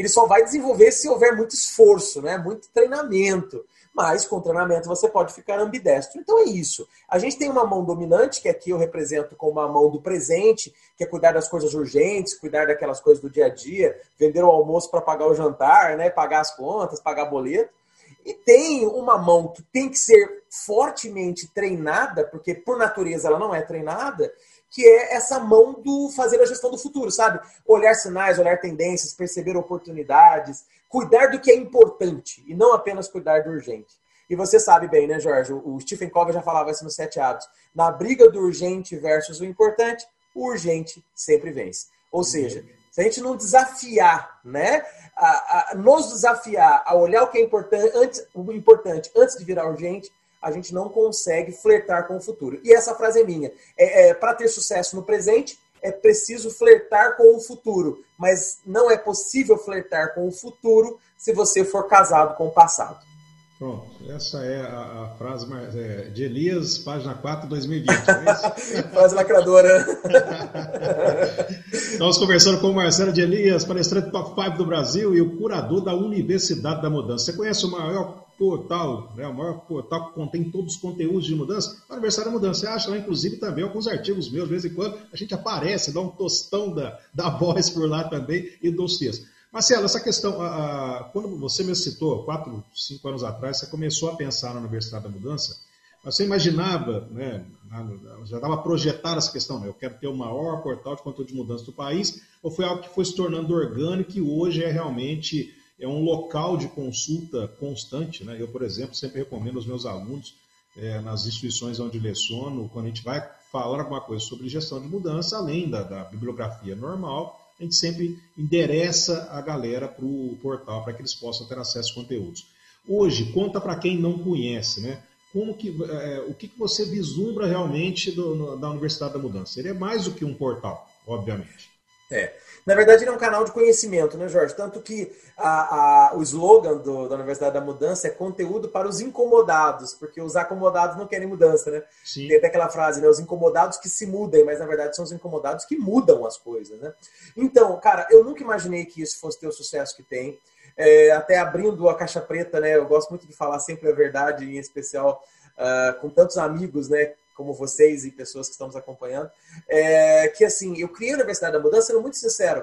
ele só vai desenvolver se houver muito esforço, né? muito treinamento mas com treinamento você pode ficar ambidestro. Então é isso. A gente tem uma mão dominante, que aqui eu represento como a mão do presente, que é cuidar das coisas urgentes, cuidar daquelas coisas do dia a dia, vender o almoço para pagar o jantar, né, pagar as contas, pagar boleto. E tem uma mão que tem que ser fortemente treinada, porque por natureza ela não é treinada, que é essa mão do fazer a gestão do futuro, sabe? Olhar sinais, olhar tendências, perceber oportunidades, cuidar do que é importante e não apenas cuidar do urgente. E você sabe bem, né, Jorge? O Stephen Covey já falava isso nos Sete Hábitos. Na briga do urgente versus o importante, o urgente sempre vence. Ou seja, se a gente não desafiar, né, a, a, nos desafiar a olhar o que é importante antes, o importante antes de virar urgente, a gente não consegue flertar com o futuro. E essa frase é minha. É, é Para ter sucesso no presente, é preciso flertar com o futuro. Mas não é possível flertar com o futuro se você for casado com o passado. Pronto, essa é a, a frase é, de Elias, página 4, 2020. É frase lacradora. Estamos conversando com o Marcelo de Elias, palestrante top 5 do Brasil e o curador da Universidade da Mudança. Você conhece o maior portal, né, o maior portal que contém todos os conteúdos de mudança, o Aniversário da Mudança. Você acha lá, inclusive, também alguns artigos meus, de vez em quando, a gente aparece, dá um tostão da, da voz por lá também e dos textos. Marcelo, essa questão, a, a, quando você me citou, quatro, cinco anos atrás, você começou a pensar na Universidade da Mudança, você imaginava, né, já estava projetada essa questão, né, eu quero ter o maior portal de conteúdo de mudança do país, ou foi algo que foi se tornando orgânico e hoje é realmente é um local de consulta constante. Né? Eu, por exemplo, sempre recomendo aos meus alunos, é, nas instituições onde leciono, quando a gente vai falar alguma coisa sobre gestão de mudança, além da, da bibliografia normal, a gente sempre endereça a galera para o portal para que eles possam ter acesso a conteúdos. Hoje, conta para quem não conhece, né? Como que, é, o que, que você vislumbra realmente do, no, da Universidade da Mudança? Ele é mais do que um portal, obviamente. É. Na verdade, ele é um canal de conhecimento, né, Jorge? Tanto que a, a, o slogan do, da Universidade da Mudança é conteúdo para os incomodados, porque os acomodados não querem mudança, né? Sim. Tem até aquela frase, né? Os incomodados que se mudem, mas na verdade são os incomodados que mudam as coisas, né? Então, cara, eu nunca imaginei que isso fosse ter o sucesso que tem. É, até abrindo a caixa preta, né? Eu gosto muito de falar sempre a verdade, em especial uh, com tantos amigos, né? Como vocês e pessoas que estamos acompanhando, é, que assim, eu criei a Universidade da Mudança, sendo muito sincero,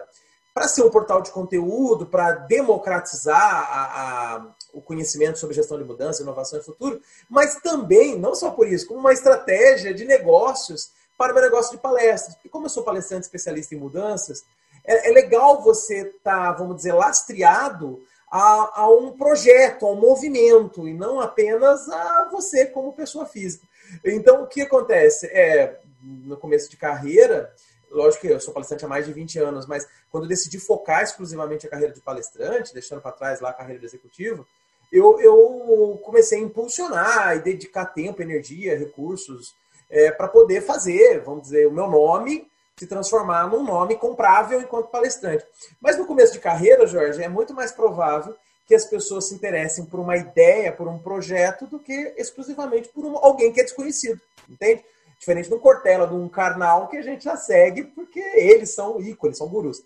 para ser um portal de conteúdo, para democratizar a, a, o conhecimento sobre gestão de mudança, inovação e futuro, mas também, não só por isso, como uma estratégia de negócios para o meu negócio de palestras. Porque como eu sou palestrante especialista em mudanças, é, é legal você estar, tá, vamos dizer, lastreado a, a, um projeto, a um movimento, e não apenas a você como pessoa física. Então, o que acontece? É, no começo de carreira, lógico que eu sou palestrante há mais de 20 anos, mas quando eu decidi focar exclusivamente a carreira de palestrante, deixando para trás lá a carreira de executivo, eu, eu comecei a impulsionar e dedicar tempo, energia, recursos é, para poder fazer, vamos dizer, o meu nome se transformar num nome comprável enquanto palestrante. Mas no começo de carreira, Jorge, é muito mais provável que as pessoas se interessem por uma ideia, por um projeto, do que exclusivamente por um, alguém que é desconhecido, entende? Diferente de um Cortella, de um Karnal, que a gente já segue porque eles são ícones, são gurus.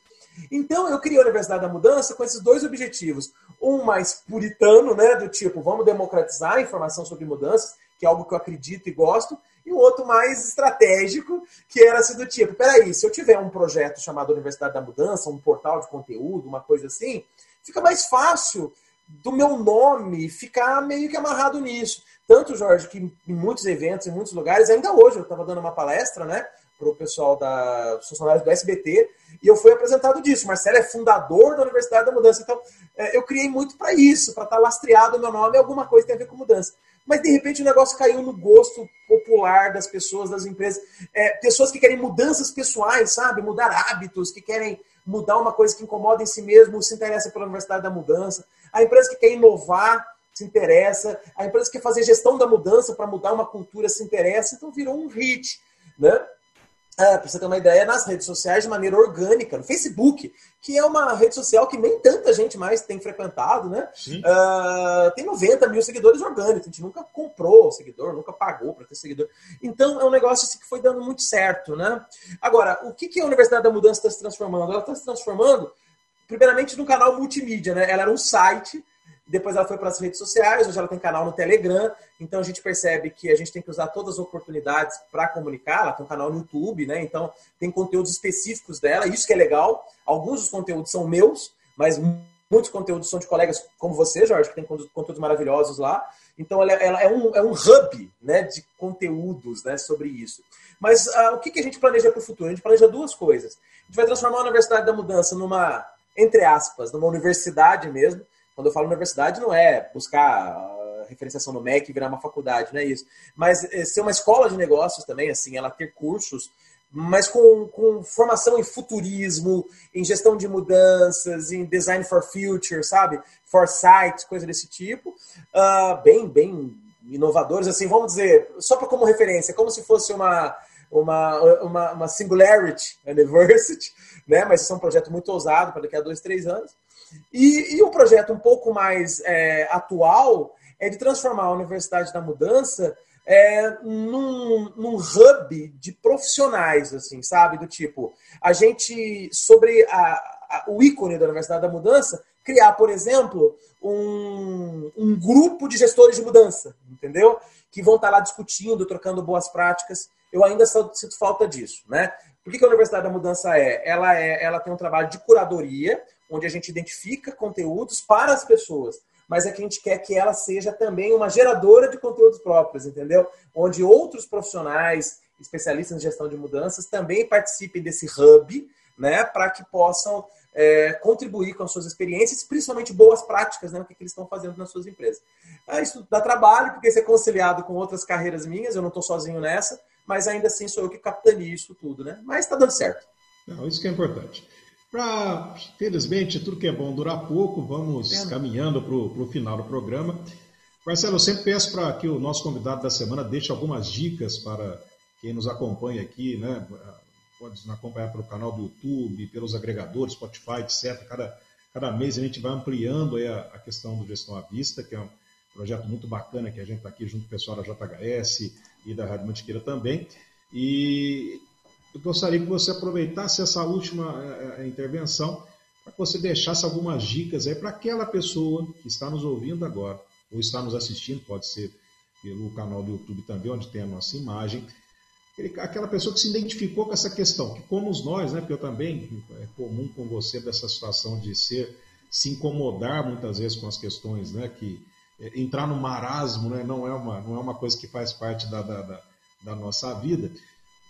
Então, eu criei a Universidade da Mudança com esses dois objetivos. Um mais puritano, né, do tipo, vamos democratizar a informação sobre mudanças, que é algo que eu acredito e gosto, e o outro mais estratégico, que era assim do tipo, peraí, se eu tiver um projeto chamado Universidade da Mudança, um portal de conteúdo, uma coisa assim, fica mais fácil do meu nome ficar meio que amarrado nisso. Tanto, Jorge, que em muitos eventos, em muitos lugares, ainda hoje eu estava dando uma palestra, né, para o pessoal da funcionários do SBT, e eu fui apresentado disso. Marcelo é fundador da Universidade da Mudança. Então, é, eu criei muito para isso, para estar tá lastreado o meu nome, alguma coisa tem a ver com mudança. Mas, de repente, o negócio caiu no gosto popular das pessoas, das empresas. É, pessoas que querem mudanças pessoais, sabe? Mudar hábitos, que querem mudar uma coisa que incomoda em si mesmo, se interessa pela Universidade da Mudança. A empresa que quer inovar se interessa. A empresa que quer fazer gestão da mudança para mudar uma cultura se interessa. Então virou um hit, né? Ah, para você ter uma ideia, nas redes sociais de maneira orgânica, no Facebook, que é uma rede social que nem tanta gente mais tem frequentado, né? Uh, tem 90 mil seguidores orgânicos, a gente nunca comprou seguidor, nunca pagou para ter seguidor. Então é um negócio assim, que foi dando muito certo, né? Agora, o que, que a Universidade da Mudança está se transformando? Ela está se transformando, primeiramente, num canal multimídia, né? Ela era um site depois ela foi para as redes sociais, hoje ela tem canal no Telegram, então a gente percebe que a gente tem que usar todas as oportunidades para comunicar. Ela tem um canal no YouTube, né? Então tem conteúdos específicos dela, isso que é legal. Alguns dos conteúdos são meus, mas muitos conteúdos são de colegas como você, Jorge, que tem conteúdos maravilhosos lá. Então ela, ela é, um, é um hub né, de conteúdos né, sobre isso. Mas uh, o que, que a gente planeja para o futuro? A gente planeja duas coisas. A gente vai transformar a Universidade da Mudança numa, entre aspas, numa universidade mesmo, quando eu falo universidade, não é buscar referenciação no MEC e virar uma faculdade, não é isso. Mas é, ser uma escola de negócios também, assim, ela ter cursos, mas com, com formação em futurismo, em gestão de mudanças, em design for future, sabe? Foresight, coisa desse tipo. Uh, bem, bem inovadores, assim, vamos dizer, só para como referência, como se fosse uma, uma, uma, uma Singularity University, né? Mas isso é um projeto muito ousado para daqui a dois, três anos. E, e um projeto um pouco mais é, atual é de transformar a Universidade da Mudança é, num, num hub de profissionais, assim, sabe? Do tipo, a gente, sobre a, a, o ícone da Universidade da Mudança, criar, por exemplo, um, um grupo de gestores de mudança, entendeu? Que vão estar lá discutindo, trocando boas práticas. Eu ainda sinto falta disso, né? Por que, que a Universidade da Mudança é? Ela, é? ela tem um trabalho de curadoria, onde a gente identifica conteúdos para as pessoas, mas é que a gente quer que ela seja também uma geradora de conteúdos próprios, entendeu? Onde outros profissionais, especialistas em gestão de mudanças, também participem desse hub, né, para que possam é, contribuir com as suas experiências, principalmente boas práticas, né, o que, que eles estão fazendo nas suas empresas. Ah, isso dá trabalho, porque isso é conciliado com outras carreiras minhas, eu não estou sozinho nessa, mas ainda assim sou eu que capitaneio isso tudo, né? Mas está dando certo. Não, isso que é importante. Pra, felizmente, tudo que é bom dura pouco, vamos é. caminhando para o final do programa. Marcelo, eu sempre peço para que o nosso convidado da semana deixe algumas dicas para quem nos acompanha aqui, né? Pode nos acompanhar pelo canal do YouTube, pelos agregadores, Spotify, etc. Cada, cada mês a gente vai ampliando a, a, questão do Gestão à Vista, que é um projeto muito bacana que a gente está aqui junto com o pessoal da JHS e da Rádio Mantiqueira também. E eu gostaria que você aproveitasse essa última a, a intervenção para que você deixasse algumas dicas aí para aquela pessoa que está nos ouvindo agora, ou está nos assistindo, pode ser pelo canal do YouTube também, onde tem a nossa imagem, aquela pessoa que se identificou com essa questão, que como nós, né, porque eu também, é comum com você dessa situação de ser, se incomodar muitas vezes com as questões, né, que é, entrar no marasmo né, não, é uma, não é uma coisa que faz parte da, da, da, da nossa vida,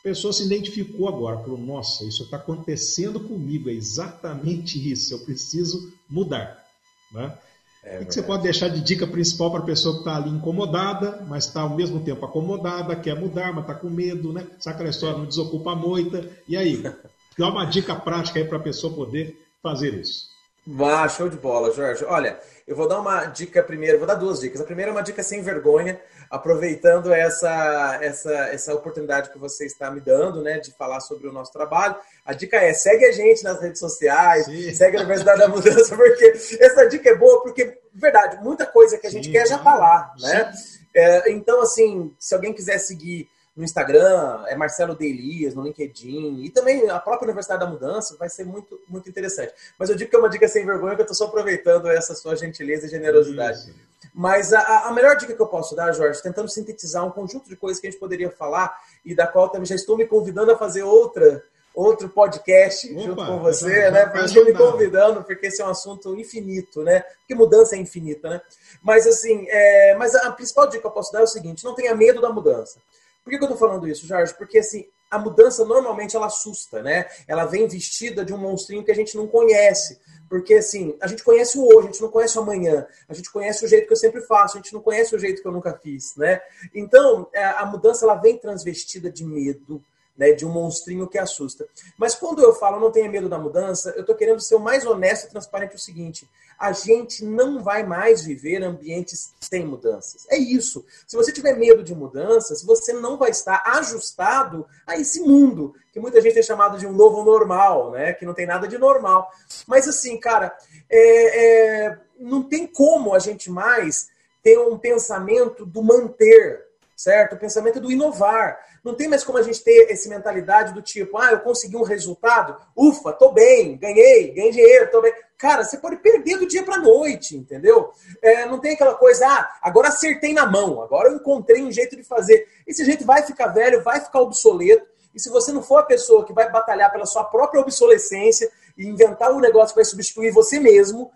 a pessoa se identificou agora, falou, nossa, isso está acontecendo comigo, é exatamente isso, eu preciso mudar. Né? É, o que você pode deixar de dica principal para a pessoa que está ali incomodada, mas está ao mesmo tempo acomodada, quer mudar, mas está com medo, né? Sabe aquela história, não desocupa a moita. E aí? Dá uma dica prática aí para a pessoa poder fazer isso. Ah, show de bola, Jorge. Olha, eu vou dar uma dica primeiro, vou dar duas dicas. A primeira é uma dica sem vergonha, aproveitando essa, essa, essa oportunidade que você está me dando, né, de falar sobre o nosso trabalho. A dica é, segue a gente nas redes sociais, Sim. segue a Universidade da Mudança, porque essa dica é boa, porque, verdade, muita coisa que a gente Sim, quer já está lá, né? É, então, assim, se alguém quiser seguir no Instagram, é Marcelo De Elias, no LinkedIn, e também a própria Universidade da Mudança, vai ser muito, muito interessante. Mas eu digo que é uma dica sem vergonha, que eu estou só aproveitando essa sua gentileza e generosidade. Isso. Mas a, a, melhor dica que eu posso dar, Jorge, tentando sintetizar um conjunto de coisas que a gente poderia falar e da qual também já estou me convidando a fazer outra outro podcast Opa, junto com você, né? Já estou me convidando, porque esse é um assunto infinito, né? Porque mudança é infinita, né? Mas assim, é... mas a principal dica que eu posso dar é o seguinte: não tenha medo da mudança. Por que, que eu estou falando isso, Jorge? Porque assim, a mudança normalmente ela assusta, né? Ela vem vestida de um monstrinho que a gente não conhece. Porque assim, a gente conhece o hoje, a gente não conhece o amanhã, a gente conhece o jeito que eu sempre faço, a gente não conhece o jeito que eu nunca fiz, né? Então, é, a mudança ela vem transvestida de medo, né, de um monstrinho que assusta. Mas quando eu falo não tenha medo da mudança, eu estou querendo ser o mais honesto e transparente o seguinte: a gente não vai mais viver ambientes sem mudanças. É isso. Se você tiver medo de mudanças, você não vai estar ajustado a esse mundo que muita gente tem chamado de um novo normal, né? Que não tem nada de normal. Mas assim, cara, é, é, não tem como a gente mais ter um pensamento do manter, certo? O pensamento do inovar. Não tem mais como a gente ter essa mentalidade do tipo, ah, eu consegui um resultado, ufa, tô bem, ganhei, ganhei dinheiro, tô bem. Cara, você pode perder do dia para noite, entendeu? É, não tem aquela coisa, ah, agora acertei na mão, agora eu encontrei um jeito de fazer. Esse jeito vai ficar velho, vai ficar obsoleto. E se você não for a pessoa que vai batalhar pela sua própria obsolescência e inventar um negócio que vai substituir você mesmo,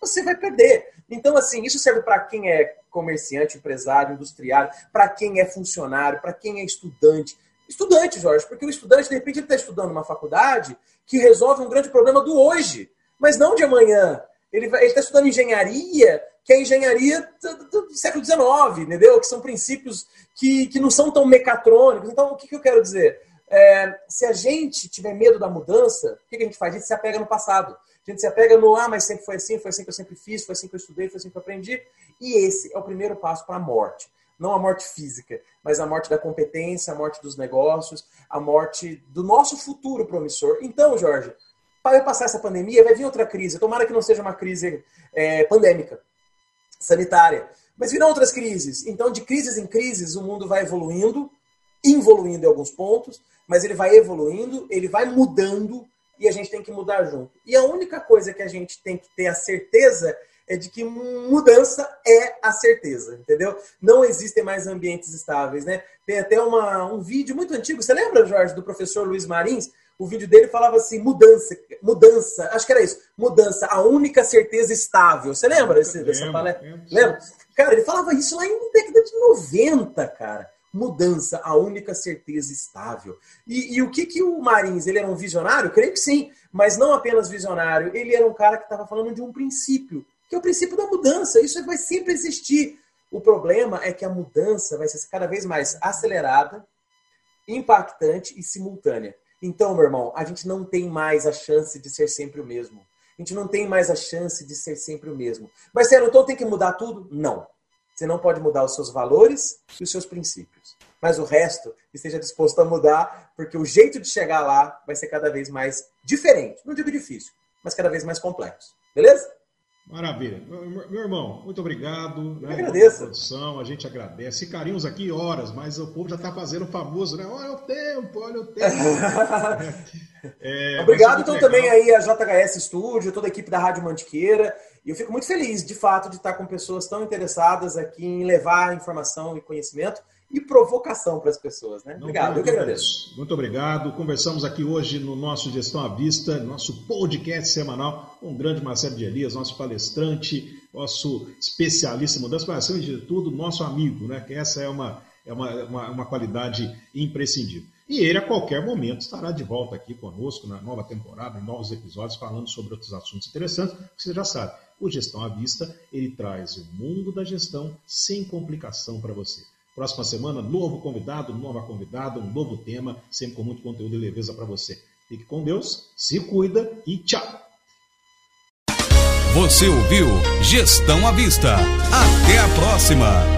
você vai perder. Então, assim, isso serve para quem é comerciante, empresário, industriário, para quem é funcionário, para quem é estudante. Estudante, Jorge, porque o estudante, de repente, ele está estudando uma faculdade que resolve um grande problema do hoje, mas não de amanhã. Ele está estudando engenharia, que é engenharia do, do, século XIX, entendeu? Que são princípios que, que não são tão mecatrônicos. Então, o que, que eu quero dizer? É, se a gente tiver medo da mudança, o que, que a gente faz? A gente se apega no passado. A gente se apega no, ah, mas sempre foi assim, foi assim que eu sempre fiz, foi assim que eu estudei, foi assim que eu aprendi. E esse é o primeiro passo para a morte. Não a morte física, mas a morte da competência, a morte dos negócios, a morte do nosso futuro promissor. Então, Jorge, vai passar essa pandemia, vai vir outra crise. Tomara que não seja uma crise é, pandêmica, sanitária, mas virão outras crises. Então, de crises em crises, o mundo vai evoluindo, involuindo em alguns pontos, mas ele vai evoluindo, ele vai mudando e a gente tem que mudar junto. E a única coisa que a gente tem que ter a certeza é de que mudança é a certeza, entendeu? Não existem mais ambientes estáveis, né? Tem até uma, um vídeo muito antigo, você lembra, Jorge, do professor Luiz Marins? O vídeo dele falava assim, mudança, mudança, acho que era isso, mudança, a única certeza estável. Você lembra desse, dessa palestra? Lembra? Cara, ele falava isso lá em década de 90, cara. Mudança, a única certeza estável. E, e o que que o Marins, ele era um visionário? Creio que sim, mas não apenas visionário, ele era um cara que estava falando de um princípio que é o princípio da mudança. Isso vai sempre existir. O problema é que a mudança vai ser cada vez mais acelerada, impactante e simultânea. Então, meu irmão, a gente não tem mais a chance de ser sempre o mesmo. A gente não tem mais a chance de ser sempre o mesmo. Mas, sério, então tem que mudar tudo? Não. Você não pode mudar os seus valores e os seus princípios. Mas o resto, esteja disposto a mudar, porque o jeito de chegar lá vai ser cada vez mais diferente. Não digo difícil, mas cada vez mais complexo. Beleza? Maravilha. Meu irmão, muito obrado. Né, agradeço. Produção, a gente agradece. Carinhos aqui horas, mas o povo já está fazendo famoso, né? Olha o tempo, olha o tempo. é, Obrigado, então, legal. também aí a JHS Studio, toda a equipe da Rádio Mantiqueira. E eu fico muito feliz, de fato, de estar com pessoas tão interessadas aqui em levar informação e conhecimento e provocação para as pessoas. Né? Obrigado, eu que agradeço. Muito obrigado. Conversamos aqui hoje no nosso Gestão à Vista, nosso podcast semanal, com o grande Marcelo de Elias, nosso palestrante, nosso especialista em mudança, mas acima de tudo, nosso amigo, né? que essa é uma, é uma, uma, uma qualidade imprescindível. E ele, a qualquer momento, estará de volta aqui conosco na nova temporada, em novos episódios, falando sobre outros assuntos interessantes, que você já sabe. O Gestão à Vista, ele traz o mundo da gestão sem complicação para você. Próxima semana, novo convidado, nova convidada, um novo tema, sempre com muito conteúdo e leveza para você. Fique com Deus, se cuida e tchau! Você ouviu Gestão à Vista. Até a próxima!